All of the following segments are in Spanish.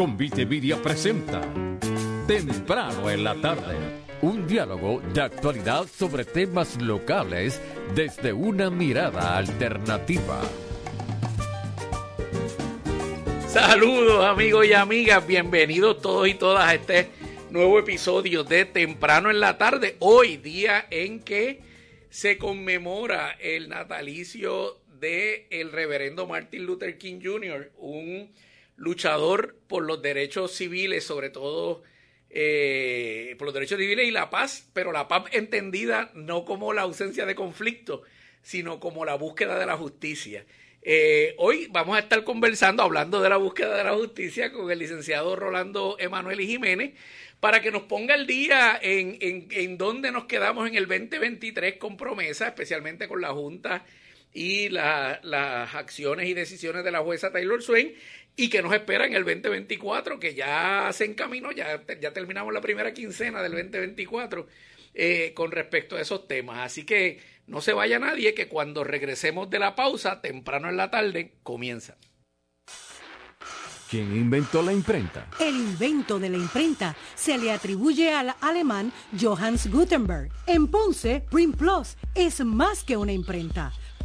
Convite Media presenta Temprano en la tarde. Un diálogo de actualidad sobre temas locales desde una mirada alternativa. Saludos amigos y amigas, bienvenidos todos y todas a este nuevo episodio de Temprano en la tarde. Hoy día en que se conmemora el natalicio de el reverendo Martin Luther King Jr., un luchador por los derechos civiles, sobre todo eh, por los derechos civiles y la paz, pero la paz entendida no como la ausencia de conflicto, sino como la búsqueda de la justicia. Eh, hoy vamos a estar conversando, hablando de la búsqueda de la justicia con el licenciado Rolando Emanuel y Jiménez, para que nos ponga el día en, en, en dónde nos quedamos en el 2023 con promesa, especialmente con la Junta y la, las acciones y decisiones de la jueza Taylor Swain y que nos espera en el 2024, que ya se encaminó, ya, ya terminamos la primera quincena del 2024 eh, con respecto a esos temas. Así que no se vaya nadie, que cuando regresemos de la pausa, temprano en la tarde, comienza. ¿Quién inventó la imprenta? El invento de la imprenta se le atribuye al alemán Johannes Gutenberg. En Ponce, Print Plus es más que una imprenta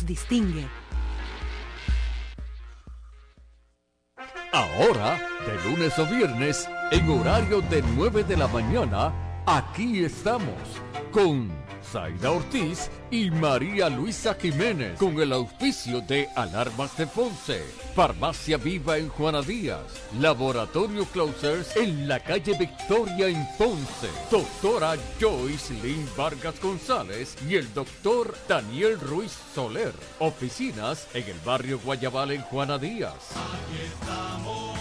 distingue. Ahora, de lunes a viernes, en horario de 9 de la mañana, aquí estamos con Zaida Ortiz y María Luisa Jiménez, con el auspicio de Alarmas de Ponce, Farmacia Viva en Juana Díaz, Laboratorio Closers en la calle Victoria en Ponce, Doctora Joyce Lynn Vargas González y el doctor Daniel Ruiz Soler, oficinas en el barrio Guayabal en Juana Díaz. Aquí estamos,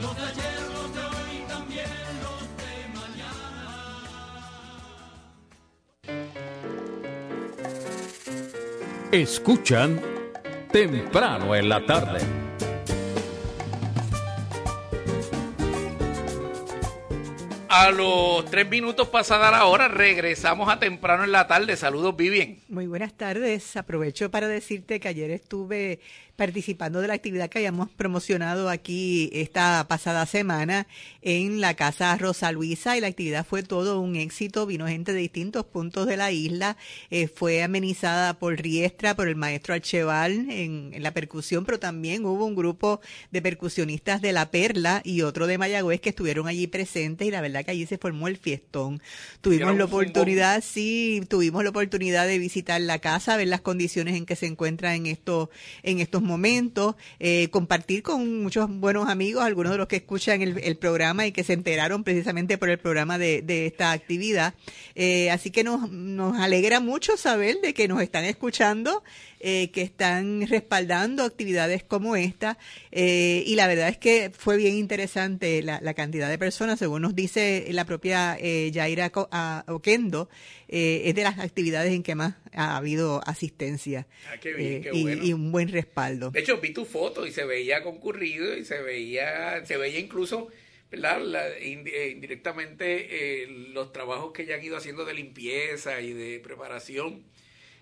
los de ayer, los de hoy, también los de mañana. Escuchan temprano en la tarde. A los tres minutos pasada la hora, regresamos a temprano en la tarde. Saludos, Vivien. Muy buenas tardes. Aprovecho para decirte que ayer estuve participando de la actividad que habíamos promocionado aquí esta pasada semana en la Casa Rosa Luisa y la actividad fue todo un éxito. Vino gente de distintos puntos de la isla. Eh, fue amenizada por Riestra, por el maestro Archeval en, en, la percusión, pero también hubo un grupo de percusionistas de La Perla y otro de Mayagüez que estuvieron allí presentes y la verdad que allí se formó el fiestón. Tuvimos la oportunidad, sí, tuvimos la oportunidad de visitar la casa, ver las condiciones en que se encuentra en estos, en estos momentos, eh, compartir con muchos buenos amigos, algunos de los que escuchan el, el, programa y que se enteraron precisamente por el programa de, de esta actividad. Eh, así que nos, nos alegra mucho saber de que nos están escuchando. Eh, que están respaldando actividades como esta eh, y la verdad es que fue bien interesante la, la, cantidad de personas, según nos dice la propia eh, Yaira Oquendo, es de las actividades en que más ha habido asistencia ah, qué bien, qué y, bueno. y, un buen respaldo. De hecho, vi tu foto y se veía concurrido y se veía, se veía incluso ¿verdad? La, indirectamente los trabajos que ya han ido haciendo de limpieza y de preparación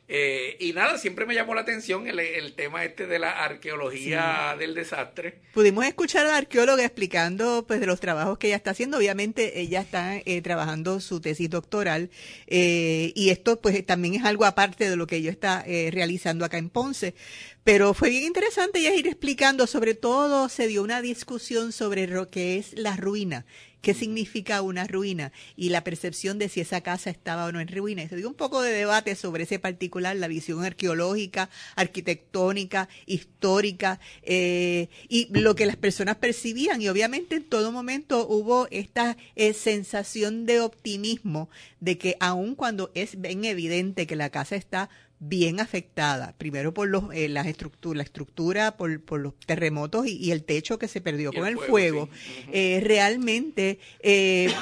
Eh, y nada, siempre me llamó la atención el, el tema este de la arqueología del desastre. Pudimos escuchar a la arqueóloga explicando pues de los trabajos que ella está haciendo. Obviamente ella está eh, trabajando su tesis doctoral eh, y esto pues también es algo aparte de lo que ella está eh, realizando acá en Ponce. Pero fue bien interesante ella ir explicando, sobre todo se dio una discusión sobre lo que es la ruina qué significa una ruina y la percepción de si esa casa estaba o no en ruina. Y se dio un poco de debate sobre ese particular, la visión arqueológica, arquitectónica, histórica eh, y lo que las personas percibían. Y obviamente en todo momento hubo esta eh, sensación de optimismo de que aun cuando es bien evidente que la casa está bien afectada, primero por los, eh, las estructuras, la estructura, por, por los terremotos y, y, el techo que se perdió Y con el fuego, fuego, sí. Ujú. eh, realmente eh,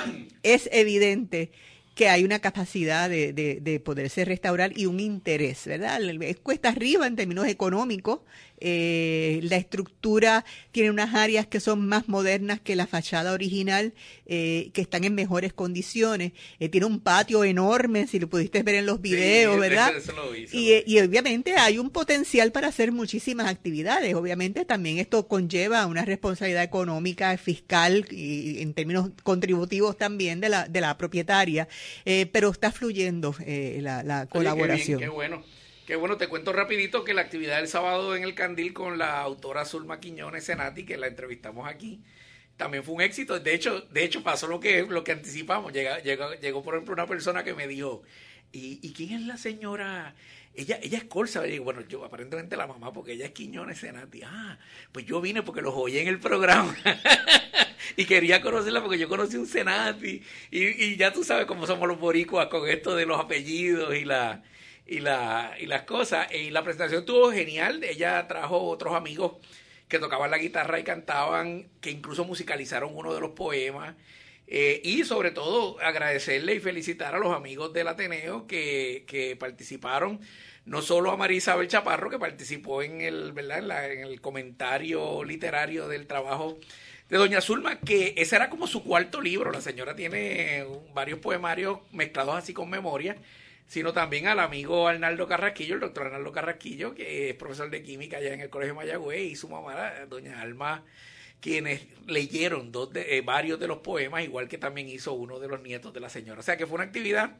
es evidente que hay una capacidad de, de, de poderse restaurar y un interés, ¿verdad? Es cuesta arriba en términos económicos. eh, la estructura tiene unas áreas que son más modernas que la fachada original, eh, que están en mejores condiciones. Eh, tiene un patio enorme, si lo pudiste ver en los videos, Sí, ¿verdad? eso lo Y, y obviamente hay un potencial para hacer muchísimas actividades. Obviamente también esto conlleva una responsabilidad económica, fiscal y en términos contributivos también de la, de la propietaria, eh, pero está fluyendo eh, la, la Oye, colaboración. Qué, bien, qué bueno. Qué bueno, te cuento rapidito que la actividad del sábado en el Candil con la autora Zulma Quiñones Senati, que la entrevistamos aquí, también fue un éxito. De hecho, de hecho pasó lo que, lo que anticipamos. Llega, llegó, llegó, por ejemplo, una persona que me dijo, ¿y, y quién es la señora? Ella, ella es Corsa. Y bueno, yo aparentemente la mamá, porque ella es Quiñones Senati. Ah, pues yo vine porque los oí en el programa. y quería conocerla porque yo conocí un Senati. Y, y ya tú sabes cómo somos los boricuas con esto de los apellidos y la y, la, y las cosas. Y la presentación estuvo genial. Ella trajo otros amigos que tocaban la guitarra y cantaban, que incluso musicalizaron uno de los poemas. Eh, y sobre todo agradecerle y felicitar a los amigos del Ateneo que, que participaron, no solo a María Isabel Chaparro, que participó en el, ¿verdad? En, la- el comentario literario del trabajo de Doña Zulma, que ese era como su cuarto libro. La señora tiene varios poemarios mezclados así con memoria, sino también al amigo Arnaldo Carrasquillo, el doctor Arnaldo Carrasquillo, que es profesor de química allá en el Colegio Mayagüez, y su mamá, Doña Alma, quienes leyeron dos de- eh, varios de los poemas, igual que también hizo uno de los nietos de la señora. O sea que fue una actividad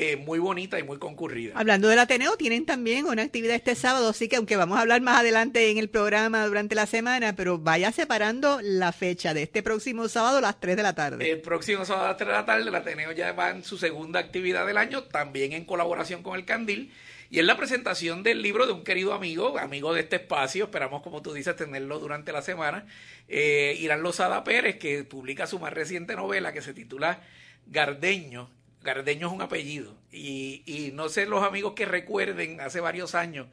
eh, muy bonita y muy concurrida. Hablando del Ateneo, tienen también una actividad este sábado, así que aunque vamos a hablar más adelante en el programa durante la semana, pero vaya separando la fecha de este próximo sábado a las 3 de la tarde. El próximo sábado a las 3 de la tarde, el Ateneo ya va en su segunda actividad del año, también en colaboración con el Candil. Y es la presentación del libro de un querido amigo, amigo de este espacio. Esperamos, como tú dices, tenerlo durante la semana. Eh, Irán Lozada Pérez, que publica su más reciente novela que se titula Gardeño. Gardeño es un apellido. Y, y no sé los amigos que recuerden hace varios años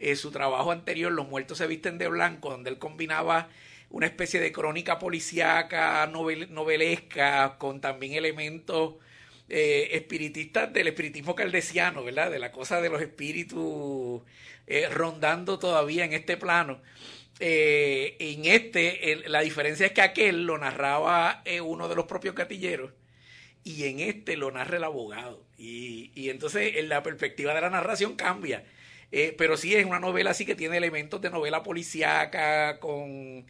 eh, su trabajo anterior, Los muertos se visten de blanco, donde él combinaba una especie de crónica policíaca, novel, novelesca, con también elementos eh, espiritistas del espiritismo caldesiano, ¿verdad? De la cosa de los espíritus eh, rondando todavía en este plano. Eh, en este, la diferencia es que aquel lo narraba uno de los propios gatilleros y en este lo narra el abogado. Y, entonces en la perspectiva de la narración cambia. Pero sí es una novela así que tiene elementos de novela policíaca, con...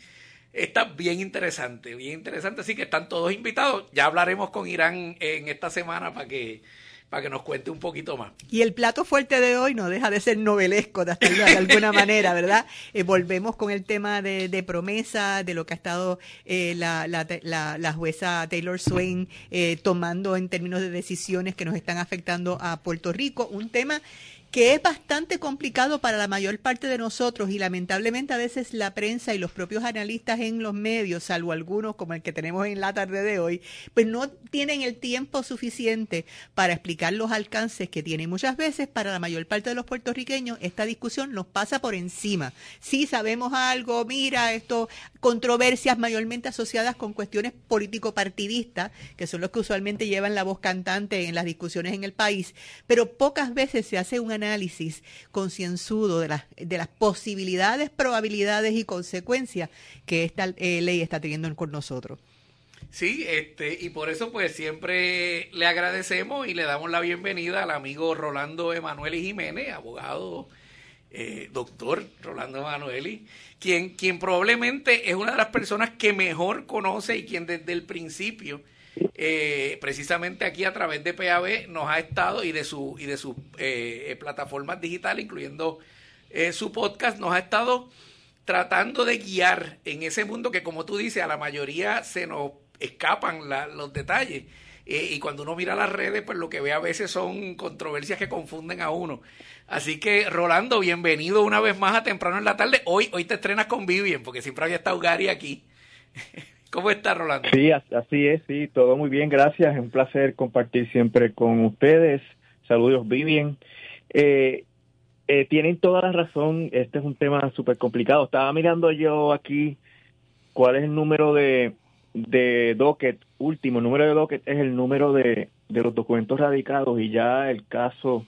Está bien interesante, bien interesante, así que están todos invitados. Ya hablaremos con Irán en esta semana para que, para que nos cuente un poquito más. Y el plato fuerte de hoy no deja de ser novelesco de, hasta- de alguna manera, ¿verdad? Eh, volvemos con el tema de, de promesa, de lo que ha estado eh, la, la, la, la jueza Taylor Swain eh, tomando en términos de decisiones que nos están afectando a Puerto Rico. Un tema que es bastante complicado para la mayor parte de nosotros y lamentablemente a veces la prensa y los propios analistas en los medios, salvo algunos como el que tenemos en la tarde de hoy, pues no tienen el tiempo suficiente para explicar los alcances que tiene. Muchas veces para la mayor parte de los puertorriqueños esta discusión nos pasa por encima. Sí sabemos algo, mira, esto, controversias mayormente asociadas con cuestiones político-partidistas, que son los que usualmente llevan la voz cantante en las discusiones en el país, pero pocas veces se hace un análisis concienzudo de las, de las posibilidades, probabilidades y consecuencias que esta eh, ley está teniendo con nosotros. Sí, este, y por eso pues siempre le agradecemos y le damos la bienvenida al amigo Rolando Emanueli Jiménez, abogado, eh, doctor Rolando Emanueli, quien, quien probablemente es una de las personas que mejor conoce y quien desde el principio, eh, precisamente aquí a través de PAB, nos ha estado y de su y de sus eh, plataformas digitales, incluyendo su podcast, nos ha estado tratando de guiar en ese mundo que, como tú dices, a la mayoría se nos escapan los detalles. Eh, y cuando uno mira las redes, pues lo que ve a veces son controversias que confunden a uno. Así que, Rolando, bienvenido una vez más a Temprano en la Tarde. Hoy, hoy te estrenas con Vivian, porque siempre había estado Gary aquí. ¿Cómo estás, Rolando? Sí, así es, sí, todo muy bien, gracias. Es un placer compartir siempre con ustedes. Saludos, Vivian. Eh, eh, tienen toda la razón, este es un tema súper complicado. Estaba mirando yo aquí cuál es el número de, de docket, último número de docket es el número de, de los documentos radicados y ya el caso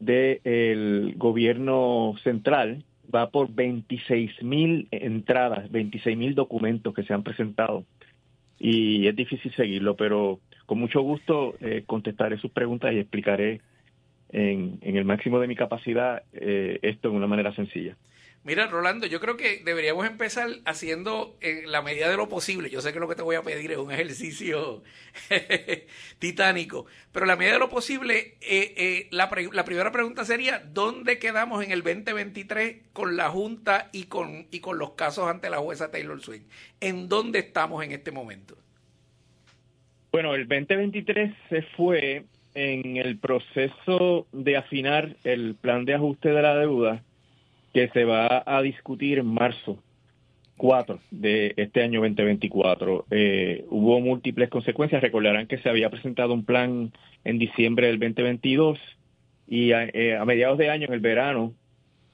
del gobierno central va por 26 mil entradas, 26 mil documentos que se han presentado y es difícil seguirlo, pero con mucho gusto eh, contestaré sus preguntas y explicaré en, en el máximo de mi capacidad eh, esto de una manera sencilla. Mira, Rolando, yo creo que deberíamos empezar haciendo en la medida de lo posible. Yo sé que lo que te voy a pedir es un ejercicio titánico, pero la medida de lo posible, eh, eh, la, la, primera pregunta sería, ¿dónde quedamos en el 2023 con la Junta y con, y con los casos ante la jueza Taylor Swift? ¿En dónde estamos en este momento? Bueno, el 2023 se fue en el proceso de afinar el plan de ajuste de la deuda que se va a discutir en marzo 4 de este año 2024. Eh, hubo múltiples consecuencias. Recordarán que se había presentado un plan en diciembre del 2022 y a, eh, a mediados de año, en el verano,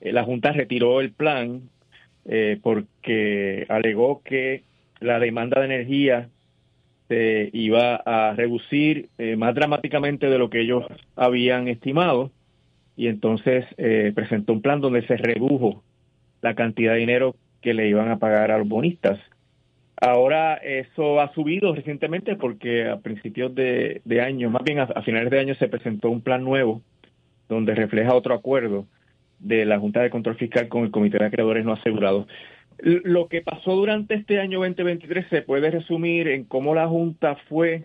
eh, la Junta retiró el plan porque alegó que la demanda de energía se iba a reducir eh, más dramáticamente de lo que ellos habían estimado y entonces eh, presentó un plan donde se redujo la cantidad de dinero que le iban a pagar a los bonistas. Ahora eso ha subido recientemente porque a principios de, año, más bien a, finales de año se presentó un plan nuevo donde refleja otro acuerdo de la Junta de Control Fiscal con el Comité de Acreedores No Asegurados. Lo que pasó durante este año 2023 se puede resumir en cómo la Junta fue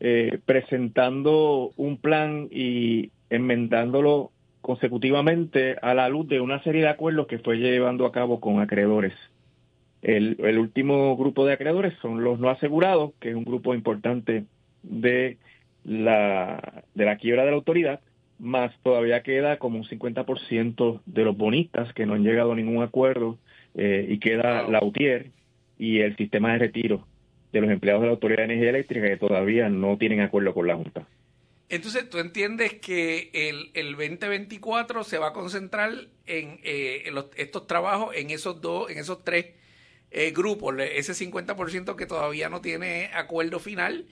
eh, presentando un plan y enmendándolo consecutivamente a la luz de una serie de acuerdos que fue llevando a cabo con acreedores. El, el, último grupo de acreedores son los no asegurados, que es un grupo importante de la, de la quiebra de la autoridad, más todavía queda como un 50% de los bonistas que no han llegado a ningún acuerdo eh, y queda la UTIER y el sistema de retiro de los empleados de la Autoridad de Energía Eléctrica que todavía no tienen acuerdo con la Junta. Entonces, ¿tú entiendes que el, el 2024 se va a concentrar en, eh, estos trabajos, en esos dos, en esos tres eh, grupos, ese 50% que todavía no tiene acuerdo final,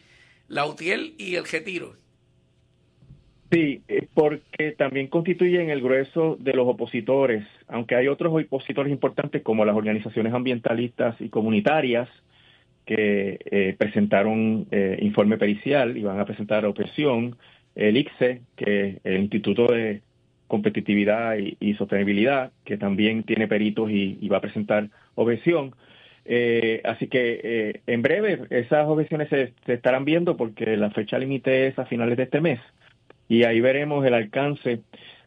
la UTIER y el retiro? Sí, eh, porque también constituyen el grueso de los opositores, aunque hay otros opositores importantes como las organizaciones ambientalistas y comunitarias que eh, presentaron eh, informe pericial y van a presentar objeción, el ICSE, que es el Instituto de Competitividad y, Sostenibilidad, que también tiene peritos y, va a presentar objeción. así que en breve esas objeciones se, se estarán viendo porque la fecha límite es a finales de este mes y ahí veremos el alcance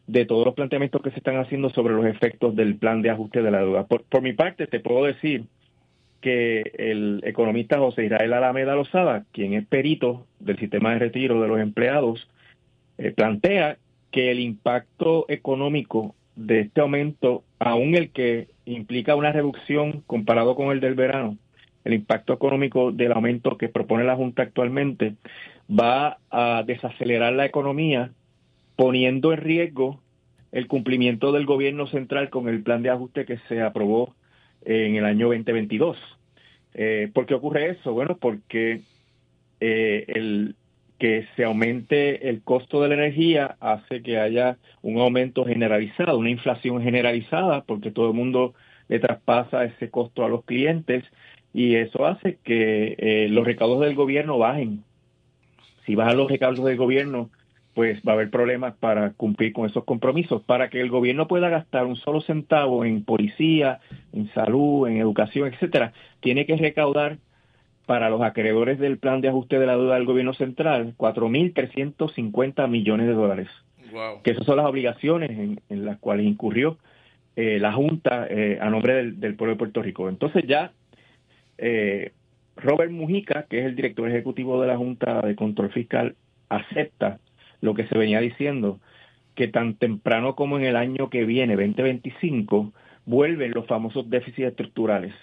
de todos los planteamientos que se están haciendo sobre los efectos del plan de ajuste de la deuda. Por, mi parte, te puedo decir que el economista José Israel Alameda Lozada, quien es perito del sistema de retiro de los empleados, eh, plantea que el impacto económico de este aumento, aun el que implica una reducción comparado con el del verano, el impacto económico del aumento que propone la Junta actualmente va a desacelerar la economía poniendo en riesgo el cumplimiento del gobierno central con el plan de ajuste que se aprobó en el año 2022. Eh, ¿Por qué ocurre eso? Bueno, porque eh, el que se aumente el costo de la energía hace que haya un aumento generalizado, una inflación generalizada, porque todo el mundo le traspasa ese costo a los clientes y eso hace que eh, los recaudos del gobierno bajen. Si bajan los recaudos del gobierno, pues va a haber problemas para cumplir con esos compromisos. Para que el gobierno pueda gastar un solo centavo en policía, en salud, en educación, etcétera, tiene que recaudar para los acreedores del plan de ajuste de la deuda del gobierno central 4.350 millones de dólares. Wow. Que esas son las obligaciones en, en las cuales incurrió eh, la Junta eh, a nombre del, del pueblo de Puerto Rico. Entonces ya eh, Robert Mujica, que es el director ejecutivo de la Junta de Control Fiscal, acepta lo que se venía diciendo, que tan temprano como en el año que viene, 2025, vuelven los famosos déficits estructurales,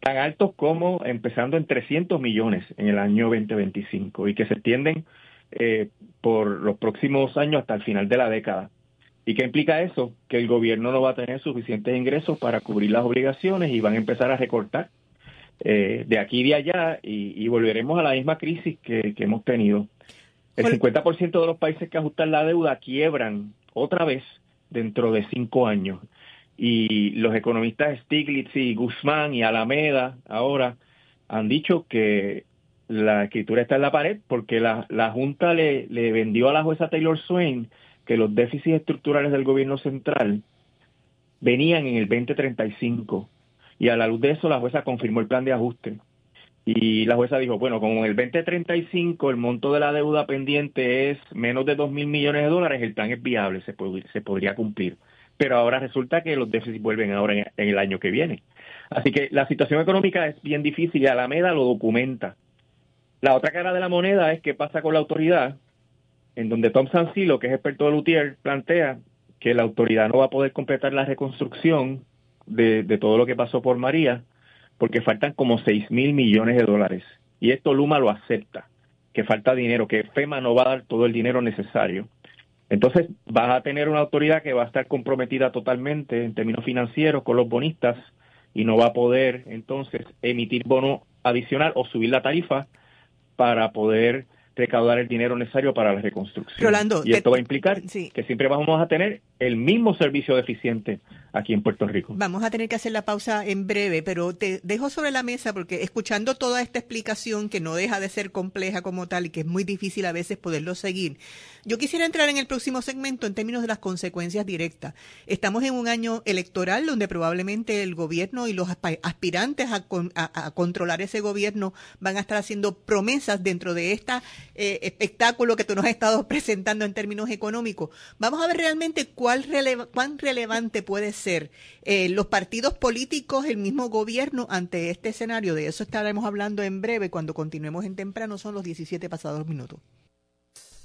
tan altos como empezando en 300 millones en el año 2025 y que se extienden eh, por los próximos años hasta el final de la década. ¿Y qué implica eso? Que el gobierno no va a tener suficientes ingresos para cubrir las obligaciones y van a empezar a recortar eh, de aquí y de allá y, volveremos a la misma crisis que hemos tenido. El 50% de los países que ajustan la deuda quiebran otra vez dentro de cinco años. Y los economistas Stiglitz y Guzmán y Alameda ahora han dicho que la escritura está en la pared porque la, la Junta le, le vendió a la jueza Taylor Swain que los déficits estructurales del gobierno central venían en el 2035 y a la luz de eso la jueza confirmó el plan de ajuste. Y la jueza dijo, bueno, como en el 2035 el monto de la deuda pendiente es menos de 2 mil millones de dólares, el plan es viable, se, pod se podría cumplir. Pero ahora resulta que los déficits vuelven ahora en, el año que viene. Así que la situación económica es bien difícil y Alameda lo documenta. La otra cara de la moneda es qué pasa con la autoridad, en donde Tom Sansilo, que es experto de Lutier, plantea que la autoridad no va a poder completar la reconstrucción de, de todo lo que pasó por María, porque faltan como 6 mil millones de dólares. Y esto Luma lo acepta, que falta dinero, que FEMA no va a dar todo el dinero necesario. Entonces vas a tener una autoridad que va a estar comprometida totalmente en términos financieros con los bonistas y no va a poder entonces emitir bono adicional o subir la tarifa para poder recaudar el dinero necesario para la reconstrucción. Rolando, y esto te, va a implicar sí. que siempre vamos a tener el mismo servicio deficiente aquí en Puerto Rico. Vamos a tener que hacer la pausa en breve, pero te dejo sobre la mesa porque escuchando toda esta explicación que no deja de ser compleja como tal y que es muy difícil a veces poderlo seguir, yo quisiera entrar en el próximo segmento en términos de las consecuencias directas. Estamos en un año electoral donde probablemente el gobierno y los aspirantes a, a, controlar ese gobierno van a estar haciendo promesas dentro de este espectáculo que tú nos has estado presentando en términos económicos. Vamos a ver realmente cuál cuán relevante puede ser eh, los partidos políticos, el mismo gobierno ante este escenario. De eso estaremos hablando en breve cuando continuemos en temprano. Son los 17 pasados minutos.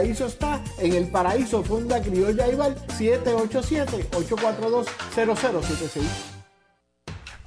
paraíso está en el paraíso Fonda Criolla Ival 787-842-0076.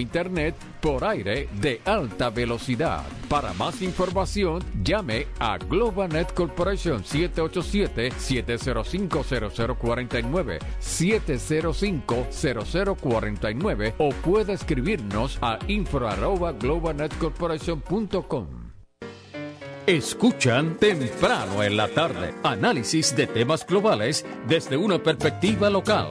internet por aire de alta velocidad. Para más información, llame a GlobalNet Corporation 787-705-0049, 705-0049 o puede escribirnos a info.globalnetcorporation.com. Escuchan temprano en la tarde análisis de temas globales desde una perspectiva local.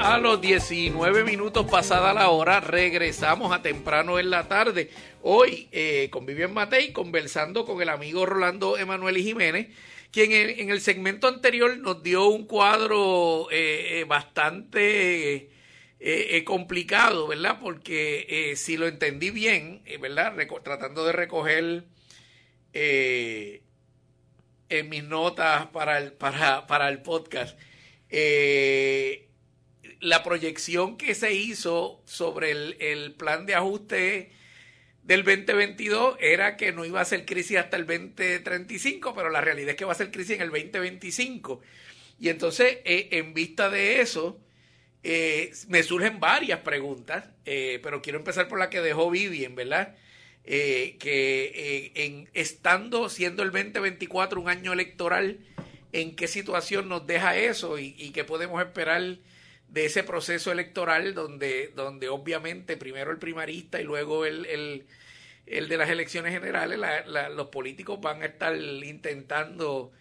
A los 19 minutos pasada la hora, regresamos a temprano en la tarde. Hoy eh, con Vivian Matei conversando con el amigo Rolando Emanuel Jiménez, quien en, el segmento anterior nos dio un cuadro eh, eh, bastante complicado, ¿verdad? Porque si lo entendí bien, ¿verdad? Tratando de recoger en mis notas para el, para, para el podcast, la proyección que se hizo sobre el, el, plan de ajuste del 2022 era que no iba a ser crisis hasta el 2035, pero la realidad es que va a ser crisis en el 2025. Y entonces, en vista de eso, eh, me surgen varias preguntas, eh, pero quiero empezar por la que dejó Vivian, ¿verdad? Eh, que en, estando siendo el 2024 un año electoral, ¿en qué situación nos deja eso y, y qué podemos esperar de ese proceso electoral donde, donde obviamente primero el primarista y luego el, el, el de las elecciones generales, la, la, los políticos van a estar intentando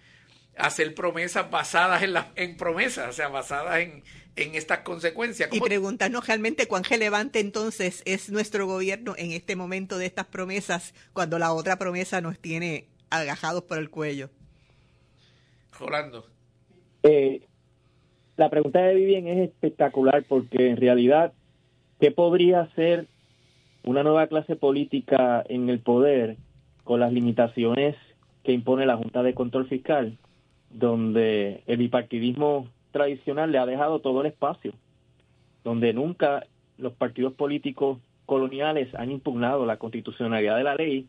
hacer promesas basadas en, la, en promesas, o sea, basadas en, en estas consecuencias. Y preguntarnos realmente cuán relevante entonces es nuestro gobierno en este momento de estas promesas cuando la otra promesa nos tiene agajados por el cuello. Rolando. Eh, la pregunta de Vivian es espectacular porque en realidad, ¿qué podría hacer una nueva clase política en el poder con las limitaciones que impone la Junta de Control Fiscal, donde el bipartidismo tradicional le ha dejado todo el espacio, donde nunca los partidos políticos coloniales han impugnado la constitucionalidad de la ley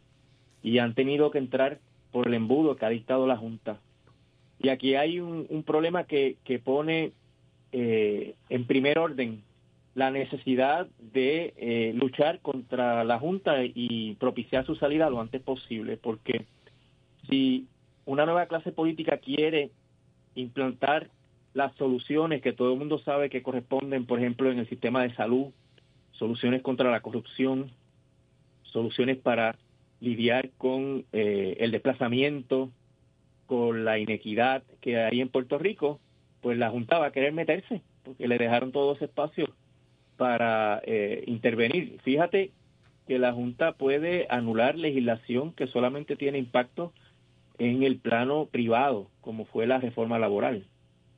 y han tenido que entrar por el embudo que ha dictado la Junta. Y aquí hay un, problema que, que pone eh, en primer orden la necesidad de eh, luchar contra la Junta y propiciar su salida lo antes posible, porque si una nueva clase política quiere implantar las soluciones que todo el mundo sabe que corresponden, por ejemplo, en el sistema de salud, soluciones contra la corrupción, soluciones para lidiar con eh, el desplazamiento, con la inequidad que hay en Puerto Rico, pues la Junta va a querer meterse, porque le dejaron todo ese espacio para eh, intervenir. Fíjate que la Junta puede anular legislación que solamente tiene impacto en el plano privado, como fue la reforma laboral.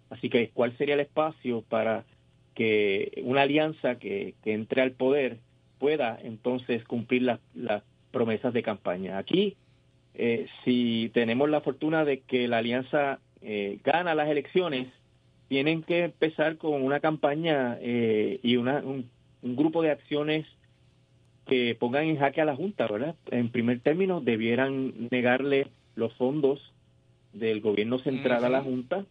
Así que, ¿cuál sería el espacio para que una alianza que, entre al poder pueda entonces cumplir las promesas de campaña? Aquí, eh, si tenemos la fortuna de que la alianza eh, gana las elecciones, tienen que empezar con una campaña eh, y una, un, un grupo de acciones que pongan en jaque a la Junta, ¿verdad? En primer término, debieran negarle los fondos del gobierno central a la Junta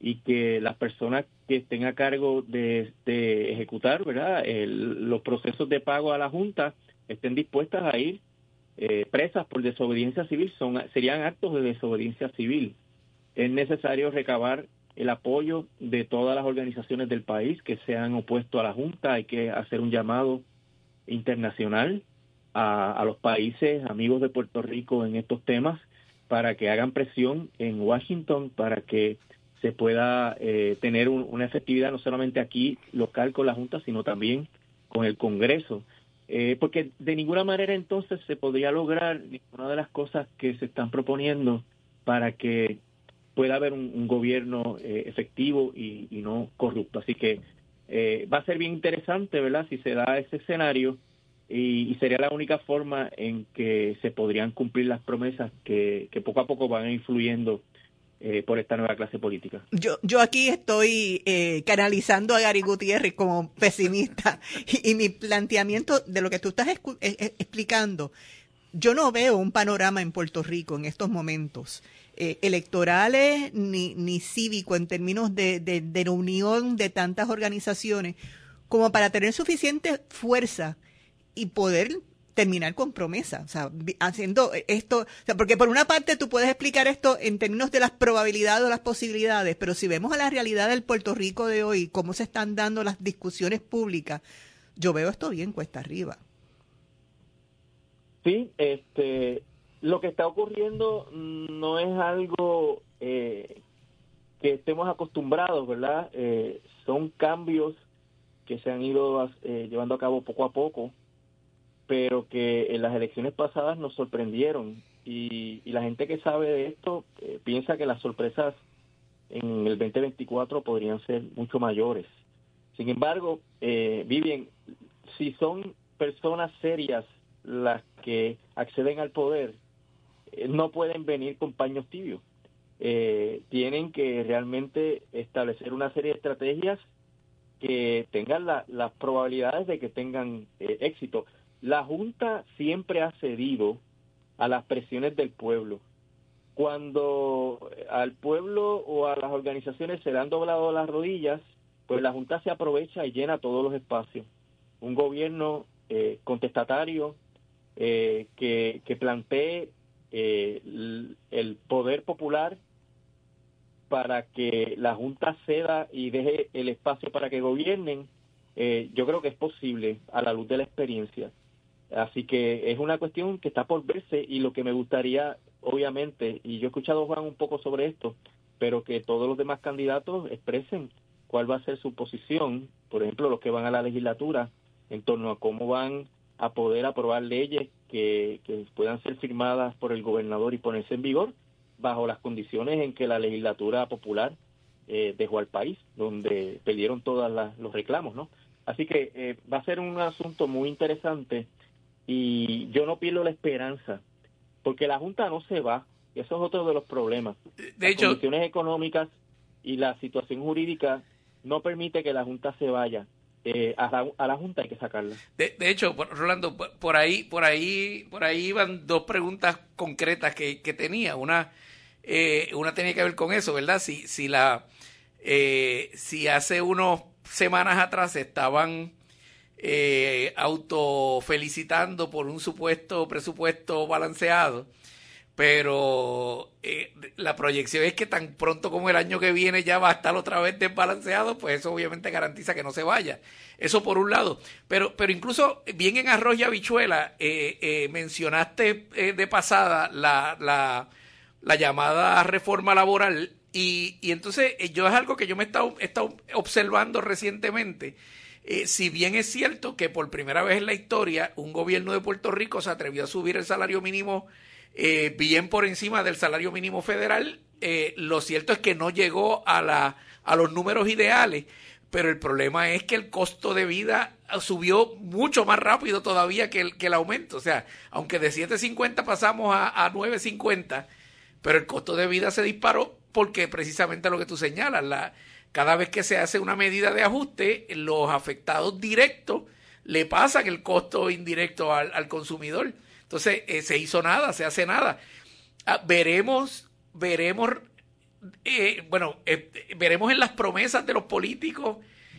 y que las personas que estén a cargo de, de ejecutar verdad El, los procesos de pago a la junta estén dispuestas a ir eh, presas por desobediencia civil son serían actos de desobediencia civil es necesario recabar el apoyo de todas las organizaciones del país que se han opuesto a la junta hay que hacer un llamado internacional a, a los países amigos de Puerto Rico en estos temas para que hagan presión en Washington para que se pueda eh, tener un, una efectividad no solamente aquí local con la Junta, sino también con el Congreso. Eh, porque de ninguna manera entonces se podría lograr ninguna de las cosas que se están proponiendo para que pueda haber un, gobierno eh, efectivo y, y, no corrupto. Así que eh, va a ser bien interesante, ¿verdad?, si se da ese escenario y, y, sería la única forma en que se podrían cumplir las promesas que, que poco a poco van influyendo eh, por esta nueva clase política. Yo, yo aquí estoy eh, canalizando a Gary Gutiérrez como pesimista y, mi planteamiento de lo que tú estás eh, eh, explicando, yo no veo un panorama en Puerto Rico en estos momentos electorales ni, ni cívico en términos de, de, de la unión de tantas organizaciones como para tener suficiente fuerza y poder terminar con promesa, o sea, haciendo esto, o sea, porque por una parte tú puedes explicar esto en términos de las probabilidades o las posibilidades, pero si vemos a la realidad del Puerto Rico de hoy, cómo se están dando las discusiones públicas, yo veo esto bien cuesta arriba. Sí, este, lo que está ocurriendo no es algo eh, que estemos acostumbrados, ¿verdad? Eh, son cambios que se han ido eh, llevando a cabo poco a poco pero que en las elecciones pasadas nos sorprendieron y, la gente que sabe de esto eh, piensa que las sorpresas en el 2024 podrían ser mucho mayores. Sin embargo, eh, Vivian, si son personas serias las que acceden al poder, eh, no pueden venir con paños tibios. Eh, tienen que realmente establecer una serie de estrategias que tengan las probabilidades de que tengan éxito. La Junta siempre ha cedido a las presiones del pueblo. Cuando al pueblo o a las organizaciones se le han doblado las rodillas, pues la Junta se aprovecha y llena todos los espacios. Un gobierno eh, contestatario eh, que, que, plantee eh, el, poder popular para que la Junta ceda y deje el espacio para que gobiernen, yo creo que es posible a la luz de la experiencia. Así que es una cuestión que está por verse y lo que me gustaría, obviamente, y yo he escuchado Juan un poco sobre esto, pero que todos los demás candidatos expresen cuál va a ser su posición, por ejemplo, los que van a la legislatura, en torno a cómo van a poder aprobar leyes que, puedan ser firmadas por el gobernador y ponerse en vigor bajo las condiciones en que la legislatura popular eh, dejó al país, donde perdieron todos los reclamos, ¿no? Así que eh, va a ser un asunto muy interesante y yo no pierdo la esperanza, porque la Junta no se va, y eso es otro de los problemas. De hecho, Las condiciones económicas y la situación jurídica no permite que la Junta se vaya. Eh, a, la, a, la, Junta hay que sacarla. De, de, hecho, Rolando, por ahí, por ahí, por ahí iban dos preguntas concretas que, que tenía. Una, eh, una tenía que ver con eso, ¿verdad? Si, si la, eh, si hace unos semanas atrás estaban eh, autofelicitando por un supuesto presupuesto balanceado, pero eh, la proyección es que tan pronto como el año que viene ya va a estar otra vez desbalanceado, pues eso obviamente garantiza que no se vaya. Eso por un lado. Pero, pero incluso bien en arroz y habichuela, eh, eh mencionaste eh, de pasada la, la, la llamada reforma laboral y, y entonces yo es algo que yo me he estado, he estado observando recientemente eh, si bien es cierto que por primera vez en la historia un gobierno de Puerto Rico se atrevió a subir el salario mínimo eh, bien por encima del salario mínimo federal, eh, lo cierto es que no llegó a, la, a los números ideales, pero el problema es que el costo de vida subió mucho más rápido todavía que el, que el aumento. O sea, aunque de 7.50 pasamos a, a 9.50, pero el costo de vida se disparó porque precisamente lo que tú señalas, la, cada vez que se hace una medida de ajuste, los afectados directos le pasan el costo indirecto al, consumidor. Entonces, eh, se hizo nada, se hace nada. Ah, veremos, veremos, eh, bueno, eh, veremos en las promesas de los políticos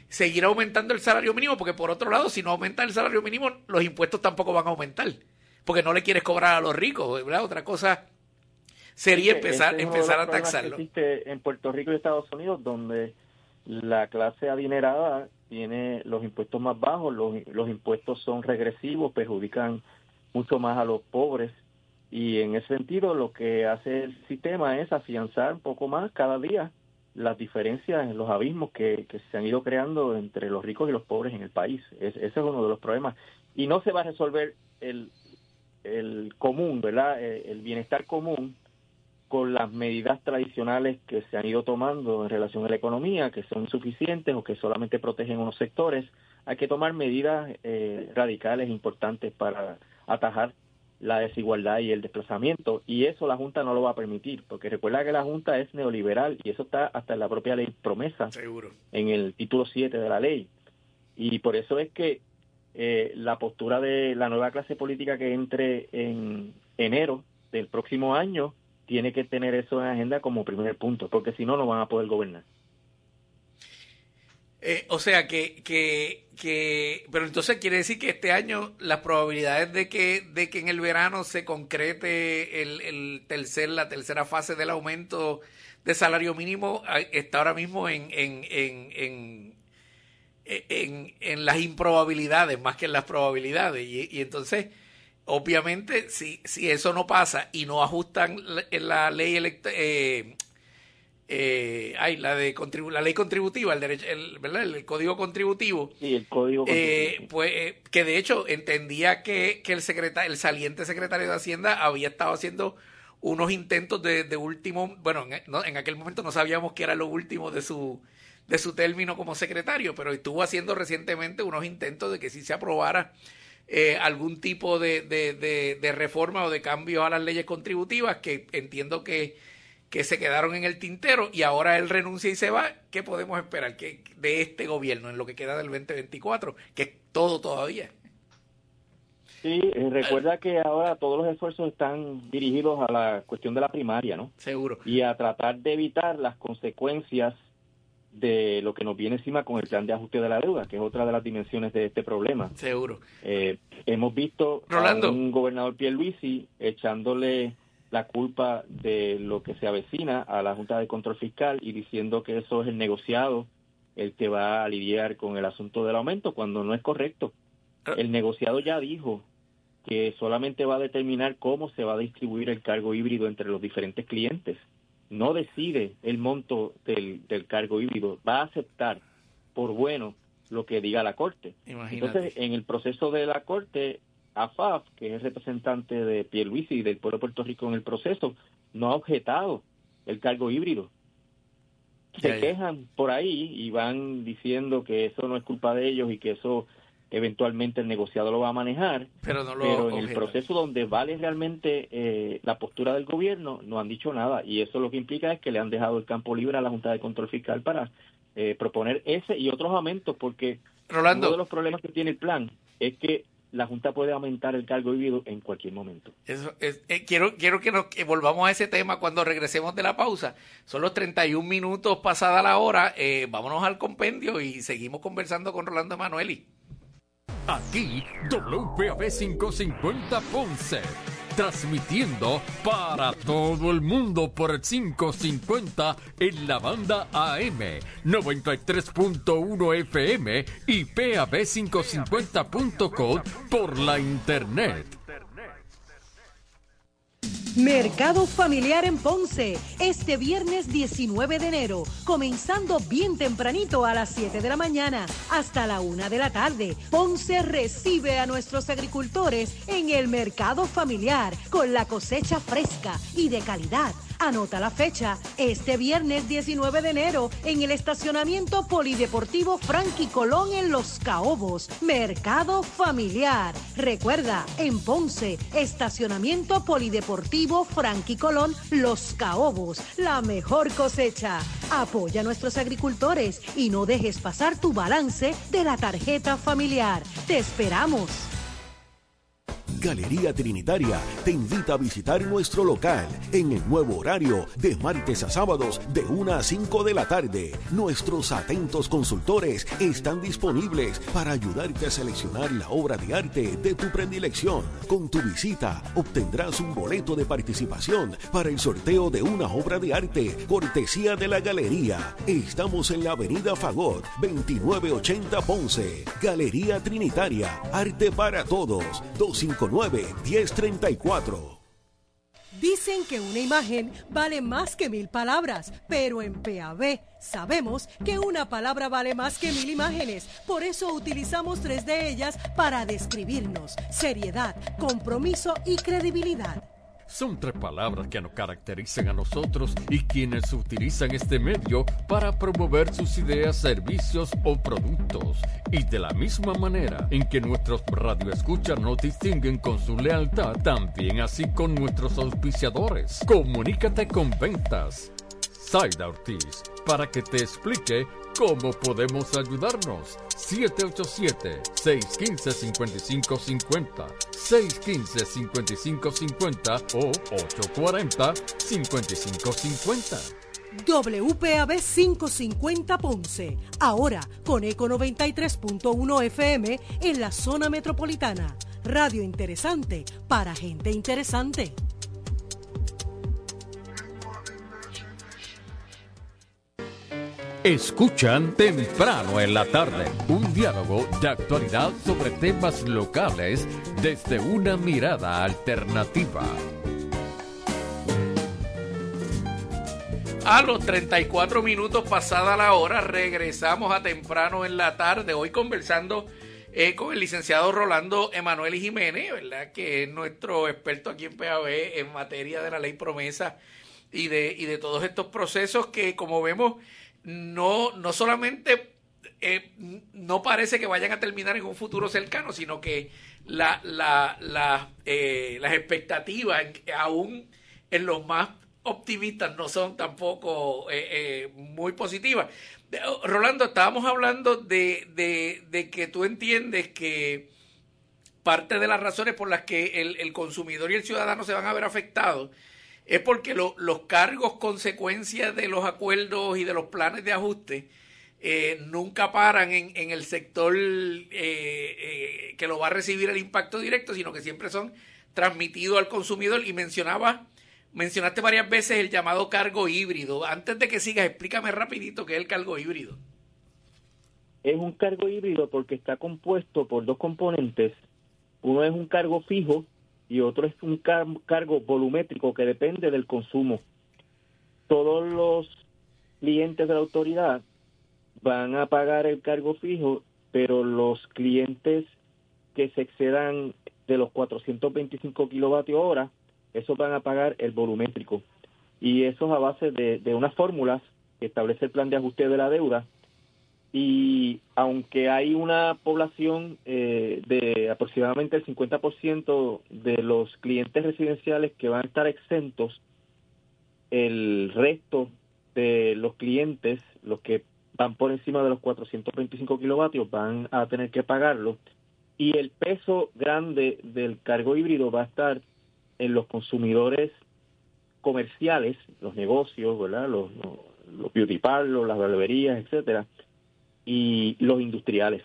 seguir aumentando el salario mínimo, porque por otro lado, si no aumenta el salario mínimo, los impuestos tampoco van a aumentar, porque no le quieres cobrar a los ricos, ¿verdad? Otra cosa sería empezar, empezar a taxarlo. existe en Puerto Rico y Estados Unidos, donde la clase adinerada tiene los impuestos más bajos, los, impuestos son regresivos, perjudican mucho más a los pobres y en ese sentido lo que hace el sistema es afianzar un poco más cada día las diferencias, los abismos que, que se han ido creando entre los ricos y los pobres en el país. ese es uno de los problemas. Y no se va a resolver el, el común, ¿verdad? Eh, el bienestar común con las medidas tradicionales que se han ido tomando en relación a la economía, que son insuficientes o que solamente protegen unos sectores, hay que tomar medidas eh, radicales importantes para atajar la desigualdad y el desplazamiento y eso la Junta no lo va a permitir porque recuerda que la Junta es neoliberal y eso está hasta en la propia ley promesa Seguro. en el título 7 de la ley y por eso es que eh, la postura de la nueva clase política que entre en enero del próximo año tiene que tener eso en agenda como primer punto, porque si no, no van a poder gobernar. Eh, o sea que, que, que, pero entonces quiere decir que este año las probabilidades de que, de que en el verano se concrete el, el tercer, la tercera fase del aumento de salario mínimo ah, está ahora mismo en, en, en, en, en, en las improbabilidades más que en las probabilidades. Y, y entonces, obviamente, si, si eso no pasa y no ajustan la, la ley electoral, eh, eh, ay, la de contribu la ley contributiva, el derecho, el, ¿verdad? El, código contributivo. Sí, el código eh, pues eh, que de hecho entendía que, que el secretario, el saliente secretario de Hacienda había estado haciendo unos intentos de, de último, bueno, en, no, en, aquel momento no sabíamos que era lo último de su de su término como secretario, pero estuvo haciendo recientemente unos intentos de que sí se aprobara eh, algún tipo de, de, de, de reforma o de cambio a las leyes contributivas que entiendo que que se quedaron en el tintero y ahora él renuncia y se va, ¿qué podemos esperar que de este gobierno en lo que queda del 2024? Que es todo todavía. Sí, eh, recuerda que ahora todos los esfuerzos están dirigidos a la cuestión de la primaria, ¿no? Seguro. Y a tratar de evitar las consecuencias de lo que nos viene encima con el plan de ajuste de la deuda, que es otra de las dimensiones de este problema. Seguro. Eh, hemos visto Rolando. a un gobernador Pierluisi echándole la culpa de lo que se avecina a la Junta de Control Fiscal y diciendo que eso es el negociado el que va a lidiar con el asunto del aumento, cuando no es correcto. El negociado ya dijo que solamente va a determinar cómo se va a distribuir el cargo híbrido entre los diferentes clientes. No decide el monto del, del cargo híbrido, va a aceptar por bueno lo que diga la Corte. Imagínate. Entonces, en el proceso de la Corte, AFAF, que es el representante de Pierluisi y del pueblo de Puerto Rico en el proceso, no ha objetado el cargo híbrido. Se Ya, ya. quejan por ahí y van diciendo que eso no es culpa de ellos y que eso eventualmente el negociado lo va a manejar, Pero no lo pero en el proceso donde vale realmente eh, la postura del gobierno no han dicho nada y eso lo que implica es que le han dejado el campo libre a la Junta de Control Fiscal para eh, proponer ese y otros aumentos porque Rolando. uno de los problemas que tiene el plan es que la Junta puede aumentar el cargo híbrido en cualquier momento. Eso es- eh, quiero, quiero que, nos, que volvamos a ese tema cuando regresemos de la pausa. Son los 31 minutos pasada la hora. Eh, vámonos al compendio y seguimos conversando con Rolando Emanueli. Aquí WPAB 550 Ponce. Transmitiendo para todo el mundo por el 550 en la banda AM 93.1 FM y PAB550.com por la internet. Mercado Familiar en Ponce, este viernes 19 de enero, comenzando bien tempranito a las 7 de la mañana hasta la 1 de la tarde. Ponce recibe a nuestros agricultores en el Mercado Familiar con la cosecha fresca y de calidad. Anota la fecha, este viernes 19 de enero en el estacionamiento polideportivo Frankie Colón en Los Caobos, Mercado Familiar. Recuerda, en Ponce, estacionamiento polideportivo Frankie Colón, Los Caobos, la mejor cosecha. Apoya a nuestros agricultores y no dejes pasar tu balance de la tarjeta familiar. Te esperamos. Galería Trinitaria te invita a visitar nuestro local en el nuevo horario de martes a sábados de 1 a 5 de la tarde. Nuestros atentos consultores están disponibles para ayudarte a seleccionar la obra de arte de tu predilección. Con tu visita obtendrás un boleto de participación para el sorteo de una obra de arte cortesía de la Galería. Estamos en la Avenida Fagot 2980 Ponce. Galería Trinitaria, arte para todos. 259-1034. Dicen que una imagen vale más que mil palabras, pero en PAB sabemos que una palabra vale más que mil imágenes. Por eso utilizamos tres de ellas para describirnos. Seriedad, compromiso y credibilidad. Son tres palabras que nos caracterizan a nosotros y quienes utilizan este medio para promover sus ideas, servicios o productos. Y de la misma manera en que nuestros radioescuchas nos distinguen con su lealtad, también así con nuestros auspiciadores. Comunícate con ventas. Zaida Ortiz, para que te explique cómo podemos ayudarnos. 787-615-5550, 615-5550 o 840-5550. WPAB 550 Ponce. Ahora con Eco 93.1 FM en la zona metropolitana. Radio interesante para gente interesante. Escuchan temprano en la tarde un diálogo de actualidad sobre temas locales desde una mirada alternativa. A los 34 minutos pasada la hora regresamos a temprano en la tarde, hoy conversando eh, con el licenciado Rolando Emanuel Jiménez, ¿verdad? que es nuestro experto aquí en PAB en materia de la ley promesa y de, y de todos estos procesos que como vemos no, no solamente eh, no parece que vayan a terminar en un futuro cercano, sino que la, eh, las expectativas, aún en los más optimistas, no son tampoco eh, muy positivas. Rolando, estábamos hablando de, de, de, que tú entiendes que parte de las razones por las que el, el consumidor y el ciudadano se van a ver afectados es porque lo, los cargos consecuencias de los acuerdos y de los planes de ajuste eh, nunca paran en, en el sector eh, eh, que lo va a recibir el impacto directo, sino que siempre son transmitidos al consumidor. Y mencionaba, mencionaste varias veces el llamado cargo híbrido. Antes de que sigas, explícame rapidito qué es el cargo híbrido. Es un cargo híbrido porque está compuesto por dos componentes. Uno es un cargo fijo y otro es un car cargo volumétrico que depende del consumo. Todos los clientes de la autoridad van a pagar el cargo fijo, pero los clientes que se excedan de los 425 kilovatios hora, esos van a pagar el volumétrico. Y eso es a base de, de unas fórmulas que establece el plan de ajuste de la deuda, y aunque hay una población eh, de aproximadamente el 50% de los clientes residenciales que van a estar exentos, el resto de los clientes, los que van por encima de los 425 kilovatios, van a tener que pagarlo. Y el peso grande del cargo híbrido va a estar en los consumidores comerciales, los negocios, ¿verdad? Los, los, los beauty parlors, las barberías, etcétera, y los industriales.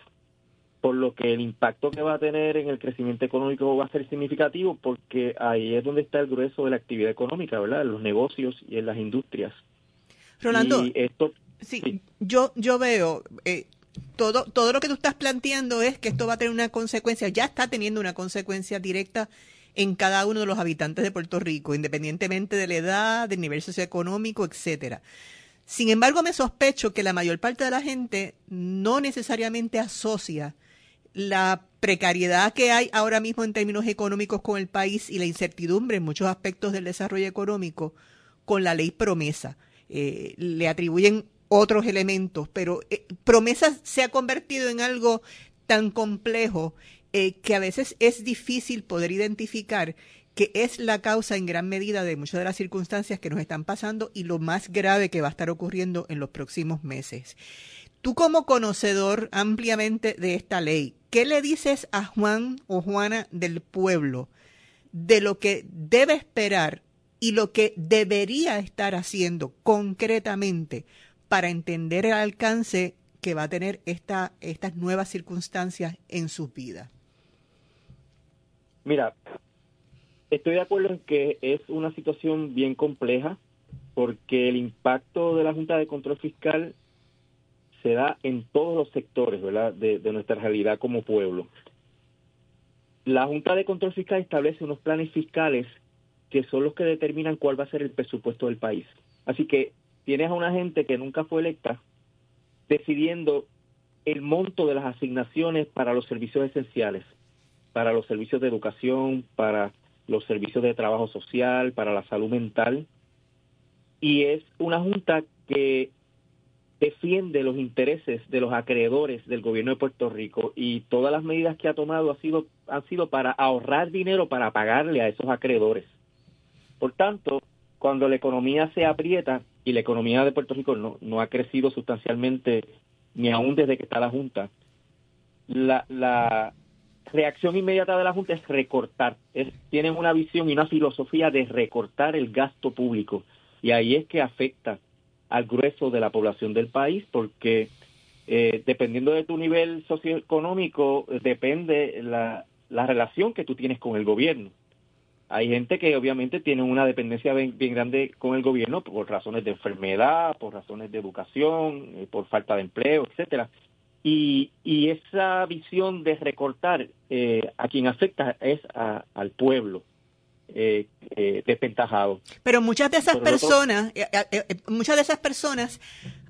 Por lo que el impacto que va a tener en el crecimiento económico va a ser significativo porque ahí es donde está el grueso de la actividad económica, ¿verdad? En los negocios y en las industrias. Rolando, y esto, sí, sí. Yo, yo veo, eh, todo, todo lo que tú estás planteando es que esto va a tener una consecuencia, ya está teniendo una consecuencia directa en cada uno de los habitantes de Puerto Rico, independientemente de la edad, del nivel socioeconómico, etcétera. Sin embargo, me sospecho que la mayor parte de la gente no necesariamente asocia la precariedad que hay ahora mismo en términos económicos con el país y la incertidumbre en muchos aspectos del desarrollo económico con la ley promesa. Eh, le atribuyen otros elementos, pero eh, promesa se ha convertido en algo tan complejo eh, que a veces es difícil poder identificar que es la causa en gran medida de muchas de las circunstancias que nos están pasando y lo más grave que va a estar ocurriendo en los próximos meses. Tú como conocedor ampliamente de esta ley, ¿qué le dices a Juan o Juana del pueblo de lo que debe esperar y lo que debería estar haciendo concretamente para entender el alcance que va a tener esta, estas nuevas circunstancias en sus vidas? Mira, Estoy de acuerdo en que es una situación bien compleja porque el impacto de la Junta de Control Fiscal se da en todos los sectores ¿verdad? De, de, nuestra realidad como pueblo. La Junta de Control Fiscal establece unos planes fiscales que son los que determinan cuál va a ser el presupuesto del país. Así que tienes a una gente que nunca fue electa decidiendo el monto de las asignaciones para los servicios esenciales, para los servicios de educación, para los servicios de trabajo social, para la salud mental. Y es una junta que defiende los intereses de los acreedores del gobierno de Puerto Rico y todas las medidas que ha tomado ha sido, han sido para ahorrar dinero para pagarle a esos acreedores. Por tanto, cuando la economía se aprieta y la economía de Puerto Rico no, no ha crecido sustancialmente ni aún desde que está la Junta, la, la, reacción inmediata de la Junta es recortar. Es, tienen una visión y una filosofía de recortar el gasto público. Y ahí es que afecta al grueso de la población del país, porque eh, dependiendo de tu nivel socioeconómico, depende la, la relación que tú tienes con el gobierno. Hay gente que obviamente tiene una dependencia bien, grande con el gobierno por razones de enfermedad, por razones de educación, eh, por falta de empleo, etcétera. Y, y esa visión de recortar eh, a quien afecta es a, al pueblo. Eh, eh, desventajado. Pero muchas de esas Por personas, eh, eh, eh, muchas de esas personas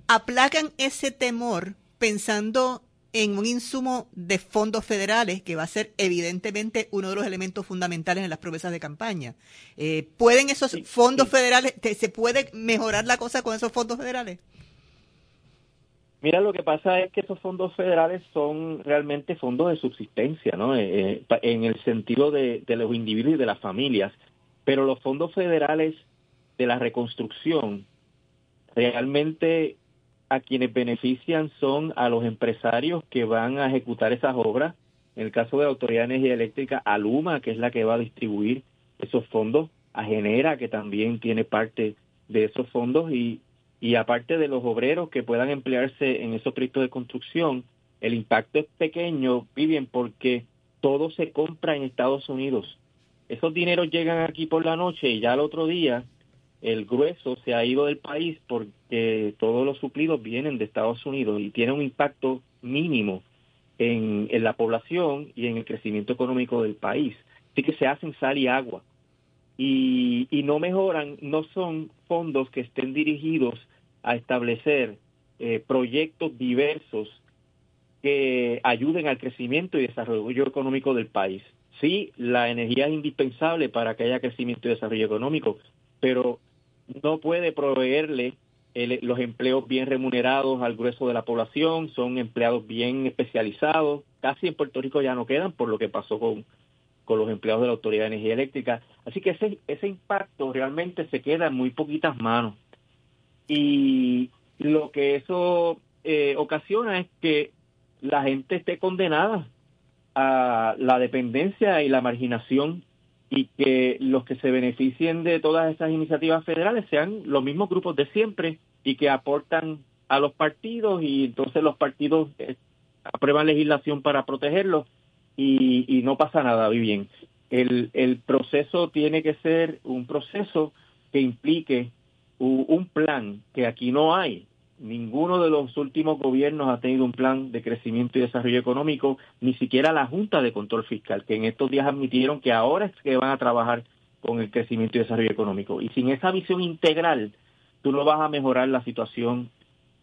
aplacan ese temor pensando en un insumo de fondos federales que va a ser evidentemente uno de los elementos fundamentales en las promesas de campaña. Eh, ¿Pueden esos fondos federales, te- se puede mejorar la cosa con esos fondos federales? Mira, lo que pasa es que esos fondos federales son realmente fondos de subsistencia, ¿no? Eh, eh, en el sentido de, los individuos y de las familias. Pero los fondos federales de la reconstrucción realmente a quienes benefician son a los empresarios que van a ejecutar esas obras. En el caso de la Autoridad de Energía Eléctrica, a Luma, que es la que va a distribuir esos fondos, a Genera, que también tiene parte de esos fondos, y, y aparte de los obreros que puedan emplearse en esos proyectos de construcción, el impacto es pequeño, Vivian, porque todo se compra en Estados Unidos. Esos dineros llegan aquí por la noche y ya al otro día el grueso se ha ido del país porque todos los suplidos vienen de Estados Unidos y tiene un impacto mínimo en, en la población y en el crecimiento económico del país. Así que se hacen sal y agua. Y, y no mejoran, no son fondos que estén dirigidos a establecer eh, proyectos diversos que ayuden al crecimiento y desarrollo económico del país. Sí, la energía es indispensable para que haya crecimiento y desarrollo económico, pero no puede proveerle los empleos bien remunerados al grueso de la población, son empleados bien especializados, casi en Puerto Rico ya no quedan por lo que pasó con, con los empleados de la Autoridad de Energía Eléctrica. Así que ese, ese impacto realmente se queda en muy poquitas manos. Y lo que eso eh, ocasiona es que la gente esté condenada a la dependencia y la marginación y que los que se beneficien de todas esas iniciativas federales sean los mismos grupos de siempre y que aportan a los partidos y entonces los partidos eh, aprueban legislación para protegerlos y, y no pasa nada, bien. El, el proceso tiene que ser un proceso que implique un plan que aquí no hay. Ninguno de los últimos gobiernos ha tenido un plan de crecimiento y desarrollo económico, ni siquiera la Junta de Control Fiscal, que en estos días admitieron que ahora es que van a trabajar con el crecimiento y desarrollo económico. Y sin esa visión integral, tú no vas a mejorar la situación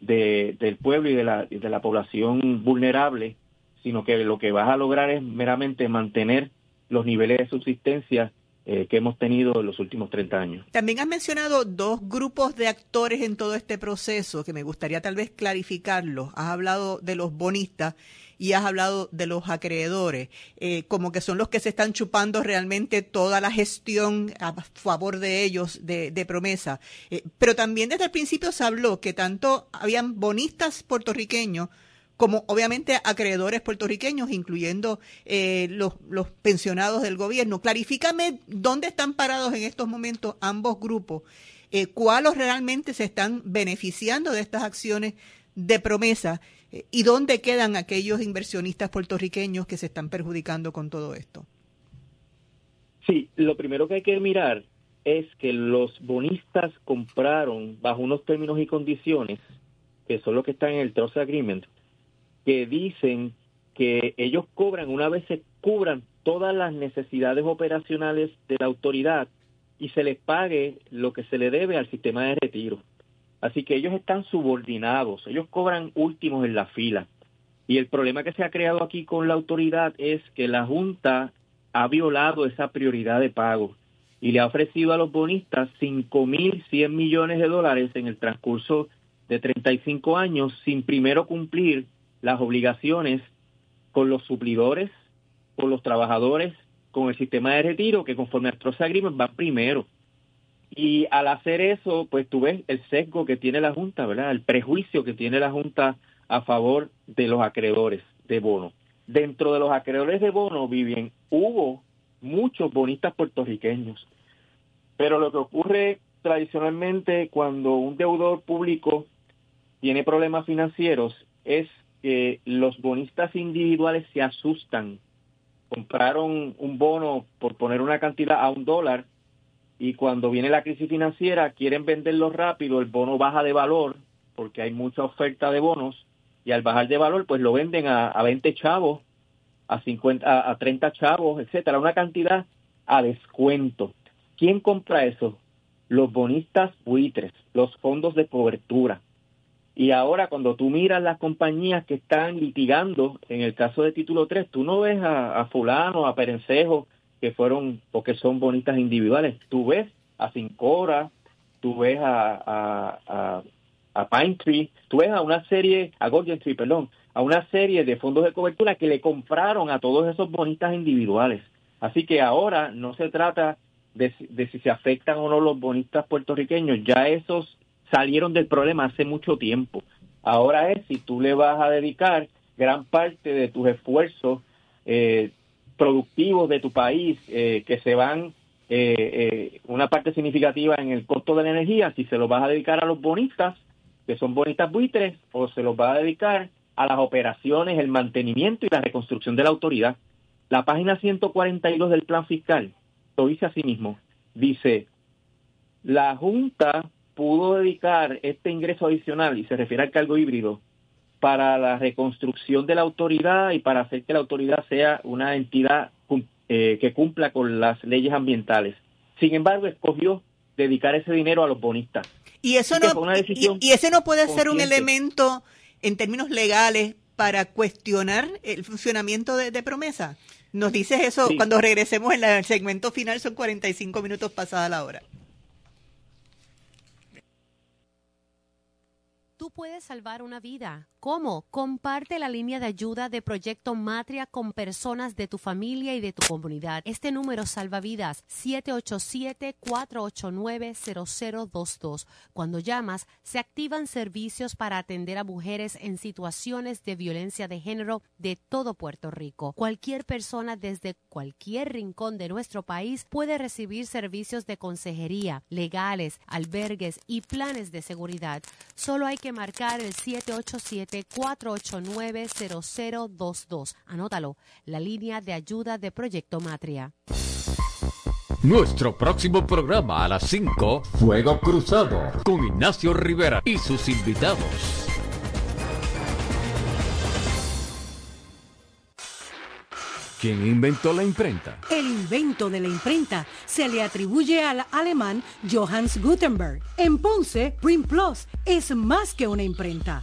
de, del pueblo y de la, de la población vulnerable, sino que lo que vas a lograr es meramente mantener los niveles de subsistencia eh, que hemos tenido en los últimos 30 años. También has mencionado dos grupos de actores en todo este proceso que me gustaría tal vez clarificarlos. Has hablado de los bonistas y has hablado de los acreedores, eh, como que son los que se están chupando realmente toda la gestión a favor de ellos de, de promesa. Eh, pero también desde el principio se habló que tanto habían bonistas puertorriqueños como obviamente acreedores puertorriqueños, incluyendo eh, los, pensionados del gobierno. Clarifícame dónde están parados en estos momentos ambos grupos, eh, cuáles realmente se están beneficiando de estas acciones de promesa eh, y dónde quedan aquellos inversionistas puertorriqueños que se están perjudicando con todo esto. Sí, lo primero que hay que mirar es que los bonistas compraron bajo unos términos y condiciones, que son los que están en el Trust Agreement, que dicen que ellos cobran, una vez se cubran todas las necesidades operacionales de la autoridad y se les pague lo que se le debe al sistema de retiro. Así que ellos están subordinados, ellos cobran últimos en la fila. Y el problema que se ha creado aquí con la autoridad es que la Junta ha violado esa prioridad de pago y le ha ofrecido a los bonistas 5.100 millones de dólares en el transcurso de 35 años sin primero cumplir las obligaciones con los suplidores, con los trabajadores, con el sistema de retiro, que conforme al Trust Agreement van primero. Y al hacer eso, pues tú ves el sesgo que tiene la Junta, ¿verdad? El prejuicio que tiene la Junta a favor de los acreedores de bono. Dentro de los acreedores de bono, Vivian, hubo muchos bonistas puertorriqueños. Pero lo que ocurre tradicionalmente cuando un deudor público tiene problemas financieros es que los bonistas individuales se asustan. Compraron un bono por poner una cantidad a un dólar y cuando viene la crisis financiera quieren venderlo rápido, el bono baja de valor porque hay mucha oferta de bonos y al bajar de valor pues lo venden a, a 20 chavos, a 50, a, a 30 chavos, etcétera, una cantidad a descuento. ¿Quién compra eso? Los bonistas buitres, los fondos de cobertura. Y ahora cuando tú miras las compañías que están litigando, en el caso de título 3, tú no ves a, a fulano, a Perencejo, que fueron o que son bonistas individuales. Tú ves a Cincora, tú ves a, a, a, a Pine Tree, tú ves a una serie, a Golden Tree, perdón, a una serie de fondos de cobertura que le compraron a todos esos bonistas individuales. Así que ahora no se trata de, de si se afectan o no los bonistas puertorriqueños, ya esos salieron del problema hace mucho tiempo. Ahora es si tú le vas a dedicar gran parte de tus esfuerzos eh, productivos de tu país eh, que se van eh, una parte significativa en el costo de la energía, si se lo vas a dedicar a los bonistas, que son bonistas buitres, o se los vas a dedicar a las operaciones, el mantenimiento y la reconstrucción de la autoridad. La página 142 del plan fiscal lo dice así mismo. Dice, la Junta pudo dedicar este ingreso adicional, y se refiere al cargo híbrido, para la reconstrucción de la autoridad y para hacer que la autoridad sea una entidad eh, que cumpla con las leyes ambientales. Sin embargo, escogió dedicar ese dinero a los bonistas. Y eso Así no y, ese no puede ser un consciente. elemento en términos legales para cuestionar el funcionamiento de, de promesa. Nos dices eso Sí. cuando regresemos en la- el segmento final, son 45 minutos pasada la hora. Tú puedes salvar una vida. ¿Cómo? Comparte la línea de ayuda de Proyecto Matria con personas de tu familia y de tu comunidad. Este número salva vidas 787-489-0022. Cuando llamas, se activan servicios para atender a mujeres en situaciones de violencia de género de todo Puerto Rico. Cualquier persona desde cualquier rincón de nuestro país puede recibir servicios de consejería, legales, albergues y planes de seguridad. Solo hay que marcar el 787-489-0022. Anótalo, la línea de ayuda de Proyecto Matria. Nuestro próximo programa a las 5, Fuego Cruzado, con Ignacio Rivera y sus invitados. ¿Quién inventó la imprenta? El invento de la imprenta se le atribuye al alemán Johannes Gutenberg. En Ponce, Print Plus es más que una imprenta.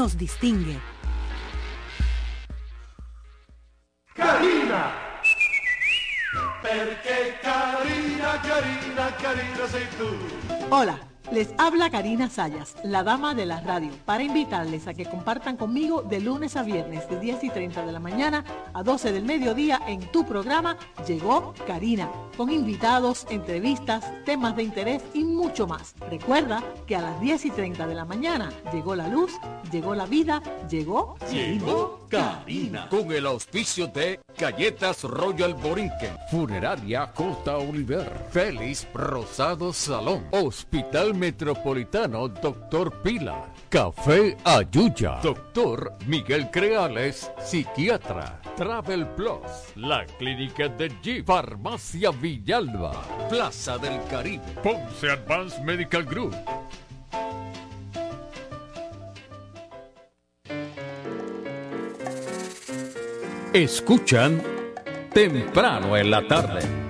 nos distingue. Carina! Perché carina, carina, carina sei tu. Hola, les habla Karina Sayas, la dama de la radio, para invitarles a que compartan conmigo de lunes a viernes de 10 y 30 de la mañana a 12 del mediodía en tu programa Llegó Karina, con invitados, entrevistas, temas de interés y mucho más. Recuerda que a las 10 y 30 de la mañana llegó la luz, llegó la vida, llegó Llegó Karina. Con el auspicio de Galletas Royal Borinquen, Funeraria Costa Oliver, Félix Rosado Salón, Hospital Metropolitano Doctor Pila, Café Ayuya, Doctor Miguel Creales, Psiquiatra, Travel Plus, La Clínica de Jeep, Farmacia Villalba, Plaza del Caribe, Ponce Advanced Medical Group. Escuchan temprano en la tarde.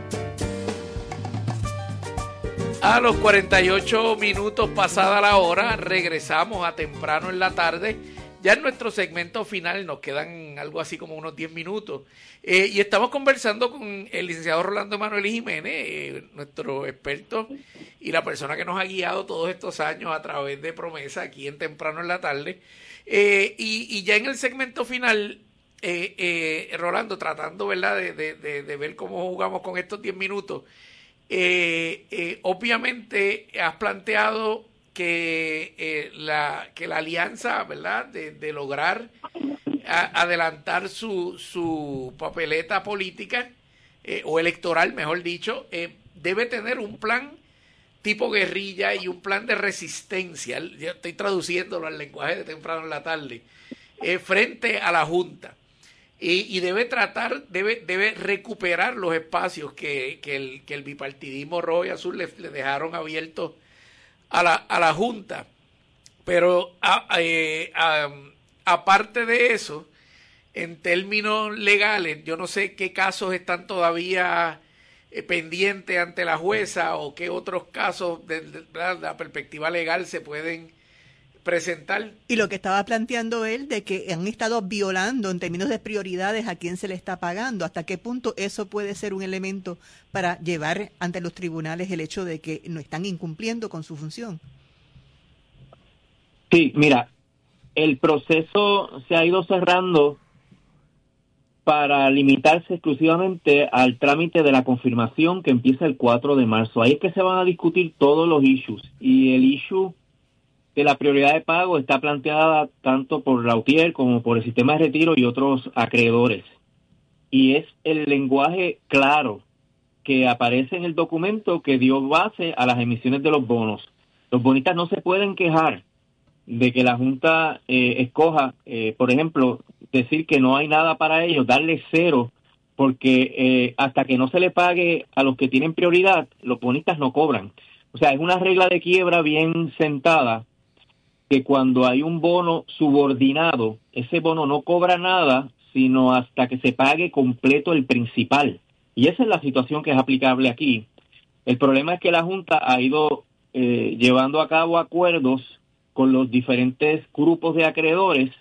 A los 48 minutos pasada la hora, regresamos a temprano en la tarde. Ya en nuestro segmento final nos quedan algo así como unos 10 minutos. Eh, y estamos conversando con el licenciado Rolando Manuel Jiménez, eh, nuestro experto y la persona que nos ha guiado todos estos años a través de promesa aquí en temprano en la tarde. Eh, y, ya en el segmento final, Rolando, tratando ¿verdad? De, de, de, ver cómo jugamos con estos 10 minutos, obviamente has planteado que, eh, la, que la alianza, ¿verdad?, de, lograr adelantar su, su papeleta política eh, o electoral, mejor dicho, eh, debe tener un plan tipo guerrilla y un plan de resistencia, yo estoy traduciéndolo al lenguaje de temprano en la tarde, frente a la Junta. Y, debe tratar, debe, debe recuperar los espacios que, que, el, bipartidismo rojo y azul le, dejaron abiertos a la, a la Junta. Pero eh, aparte de eso, en términos legales, yo no sé qué casos están todavía eh, pendientes ante la jueza o qué otros casos desde la perspectiva legal se pueden presentar. Y lo que estaba planteando él de que han estado violando en términos de prioridades a quién se le está pagando, hasta qué punto eso puede ser un elemento para llevar ante los tribunales el hecho de que no están incumpliendo con su función. Sí, mira, el proceso se ha ido cerrando para limitarse exclusivamente al trámite de la confirmación que empieza el 4 de marzo. Ahí es que se van a discutir todos los issues y el issue que la prioridad de pago está planteada tanto por la UTIER como por el sistema de retiro y otros acreedores. Y es el lenguaje claro que aparece en el documento que dio base a las emisiones de los bonos. Los bonistas no se pueden quejar de que la Junta eh, escoja, eh, por ejemplo, decir que no hay nada para ellos, darle cero, porque eh, hasta que no se le pague a los que tienen prioridad, los bonistas no cobran. O sea, es una regla de quiebra bien sentada que cuando hay un bono subordinado, ese bono no cobra nada sino hasta que se pague completo el principal. Y esa es la situación que es aplicable aquí. El problema es que la Junta ha ido eh, llevando a cabo acuerdos con los diferentes grupos de acreedores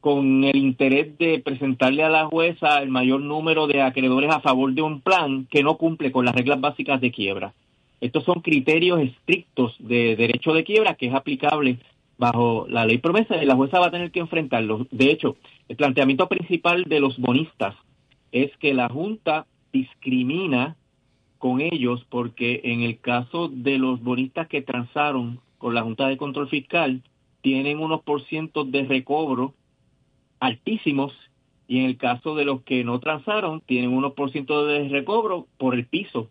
con el interés de presentarle a la jueza el mayor número de acreedores a favor de un plan que no cumple con las reglas básicas de quiebra. Estos son criterios estrictos de derecho de quiebra que es aplicable bajo la ley promesa y la jueza va a tener que enfrentarlo. De hecho, el planteamiento principal de los bonistas es que la Junta discrimina con ellos porque en el caso de los bonistas que transaron con la Junta de Control Fiscal tienen unos por ciento de recobro altísimos y en el caso de los que no transaron tienen unos por ciento de recobro por el piso,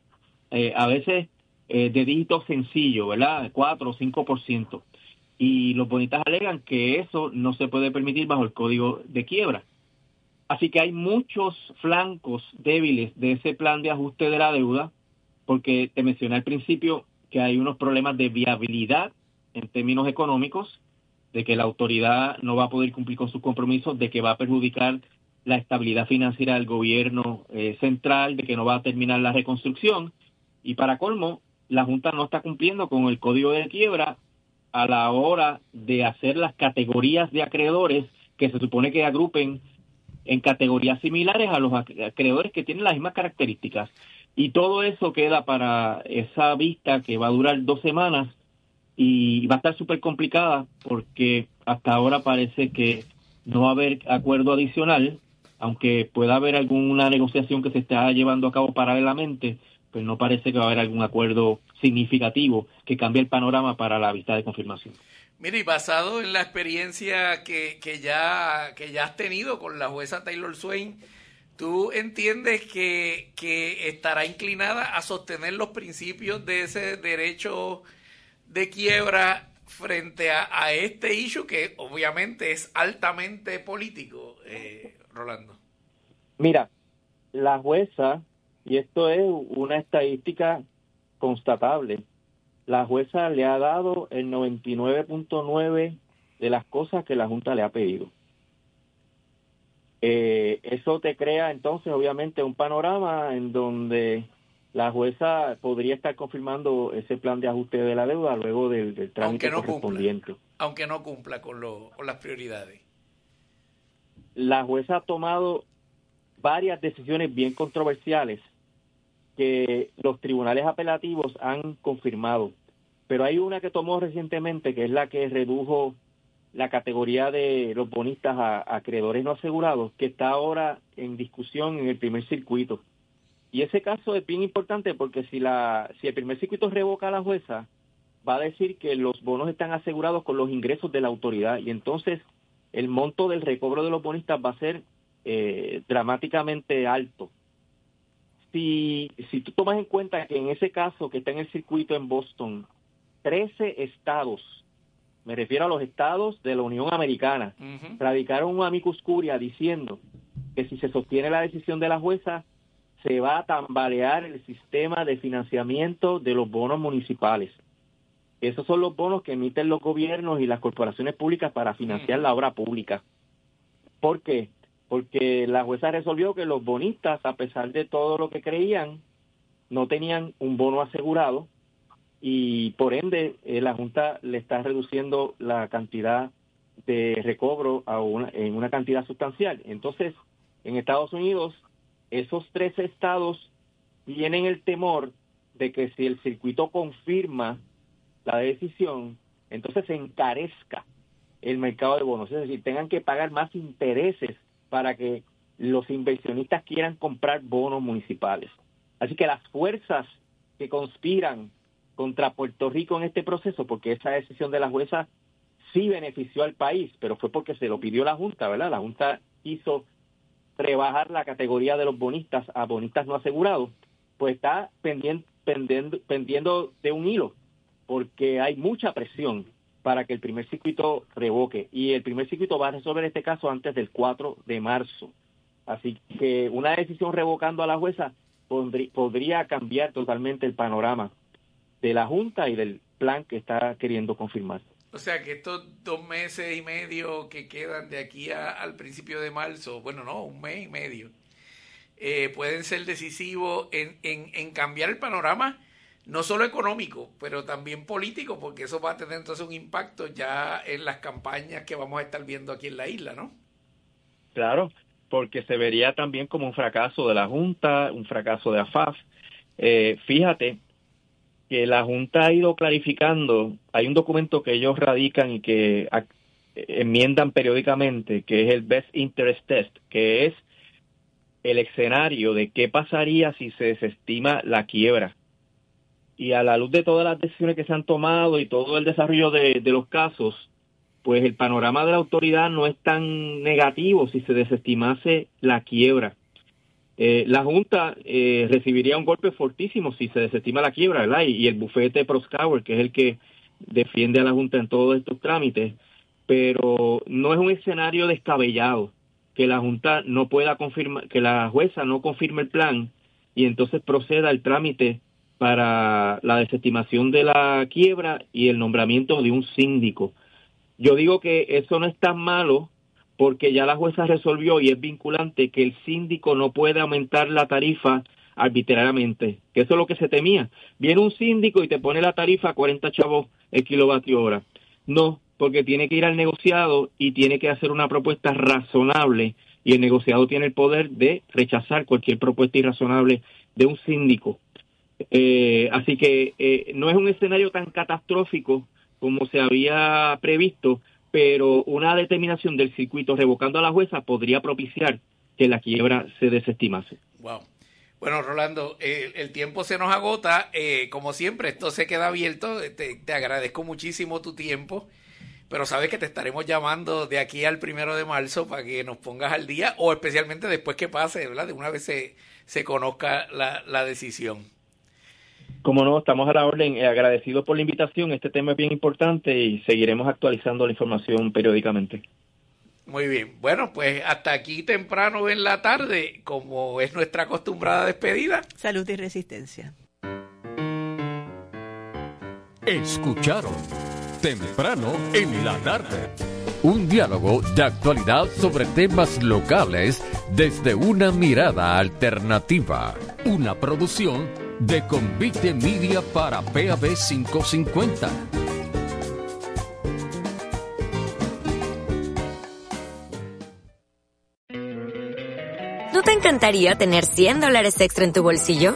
eh, a veces eh, de dígito sencillo, ¿verdad? 4 o 5 por ciento y los bonistas alegan que eso no se puede permitir bajo el código de quiebra. Así que hay muchos flancos débiles de ese plan de ajuste de la deuda, porque te mencioné al principio que hay unos problemas de viabilidad en términos económicos, de que la autoridad no va a poder cumplir con sus compromisos, de que va a perjudicar la estabilidad financiera del gobierno eh, central, de que no va a terminar la reconstrucción. Y para colmo, la Junta no está cumpliendo con el código de quiebra a la hora de hacer las categorías de acreedores que se supone que agrupen en categorías similares a los acreedores que tienen las mismas características. Y todo eso queda para esa vista que va a durar dos semanas y va a estar súper complicada porque hasta ahora parece que no va a haber acuerdo adicional, aunque pueda haber alguna negociación que se está llevando a cabo paralelamente, pues no parece que va a haber algún acuerdo significativo que cambie el panorama para la vista de confirmación. Mire, y basado en la experiencia que, que, ya, que ya has tenido con la jueza Taylor Swain, ¿tú entiendes que, que estará inclinada a sostener los principios de ese derecho de quiebra frente a, este issue que obviamente es altamente político, eh, Rolando? Mira, la jueza y esto es una estadística constatable. La jueza le ha dado el 99.9 de las cosas que la Junta le ha pedido. Eh, eso te crea entonces obviamente un panorama en donde la jueza podría estar confirmando ese plan de ajuste de la deuda luego del, trámite correspondiente. aunque no cumpla con, lo, con las prioridades. la jueza ha tomado varias decisiones bien controversiales que los tribunales apelativos han confirmado. Pero hay una que tomó recientemente, que es la que redujo la categoría de los bonistas a acreedores no asegurados, que está ahora en discusión en el primer circuito. Y ese caso es bien importante porque si, la, si el primer circuito revoca a la jueza, va a decir que los bonos están asegurados con los ingresos de la autoridad y entonces el monto del recobro de los bonistas va a ser eh, dramáticamente alto. Si, si tú tomas en cuenta que en ese caso que está en el circuito en Boston, 13 estados, me refiero a los estados de la Unión Americana, radicaron un amicus curia diciendo que si se sostiene la decisión de la jueza, se va a tambalear el sistema de financiamiento de los bonos municipales. Esos son los bonos que emiten los gobiernos y las corporaciones públicas para financiar la obra pública. ¿Por qué? Porque la jueza resolvió que los bonistas, a pesar de todo lo que creían, no tenían un bono asegurado y por ende eh, la Junta le está reduciendo la cantidad de recobro a una, en una cantidad sustancial. Entonces, en Estados Unidos, esos tres estados tienen el temor de que si el circuito confirma la decisión, entonces se encarezca el mercado de bonos, es decir, tengan que pagar más intereses para que los inversionistas quieran comprar bonos municipales. Así que las fuerzas que conspiran contra Puerto Rico en este proceso, porque esa decisión de la jueza sí benefició al país, pero fue porque se lo pidió la Junta, ¿verdad? La Junta hizo rebajar la categoría de los bonistas a bonistas no asegurados, pues está pendiente, pendiendo, pendiendo de un hilo porque hay mucha presión para que el primer circuito revoque y el primer circuito va a resolver este caso antes del 4 de marzo. Así que una decisión revocando a la jueza podría cambiar totalmente el panorama de la Junta y del plan que está queriendo confirmar. O sea que estos dos meses y medio que quedan de aquí al principio de marzo, bueno, no, un mes y medio, eh, pueden ser decisivos en cambiar el panorama no solo económico, pero también político, porque eso va a tener entonces un impacto ya en las campañas que vamos a estar viendo aquí en la isla, ¿no? Claro, porque se vería también como un fracaso de la Junta, un fracaso de AFAF. Eh, fíjate que la Junta ha ido clarificando, hay un documento que ellos radican y que enmiendan periódicamente, que es el Best Interest Test, que es el escenario de qué pasaría si se desestima la quiebra y a la luz de todas las decisiones que se han tomado y todo el desarrollo de, los casos, pues el panorama de la autoridad no es tan negativo si se desestimase la quiebra. Eh, la Junta eh, recibiría un golpe fortísimo si se desestima la quiebra, ¿verdad? Y, el bufete Proscower, que es el que defiende a la Junta en todos estos trámites, pero no es un escenario descabellado que la Junta no pueda confirmar, que la jueza no confirme el plan y entonces proceda al trámite para la desestimación de la quiebra y el nombramiento de un síndico. Yo digo que eso no es tan malo porque ya la jueza resolvió y es vinculante que el síndico no puede aumentar la tarifa arbitrariamente, que eso es lo que se temía. Viene un síndico y te pone la tarifa a 40 chavos el kilovatio hora. No, porque tiene que ir al negociado y tiene que hacer una propuesta razonable y el negociado tiene el poder de rechazar cualquier propuesta irrazonable de un síndico. Eh, así que eh, no es un escenario tan catastrófico como se había previsto, pero una determinación del circuito revocando a la jueza podría propiciar que la quiebra se desestimase. Wow. Bueno, Rolando, el tiempo se nos agota. Eh, como siempre, esto se queda abierto. Te, te, agradezco muchísimo tu tiempo, pero sabes que te estaremos llamando de aquí al primero de marzo para que nos pongas al día, o especialmente después que pase, ¿verdad? De una vez se, se conozca la, la decisión. Como no, estamos a la orden. Eh, agradecidos por la invitación. Este tema es bien importante y seguiremos actualizando la información periódicamente. Muy bien. Bueno, pues hasta aquí temprano en la tarde, como es nuestra acostumbrada despedida. Salud y resistencia. Escucharon temprano en la tarde. Un diálogo de actualidad sobre temas locales desde una mirada alternativa. Una producción de Convite Media para PAB 550. ¿No te encantaría tener 100 dólares extra en tu bolsillo?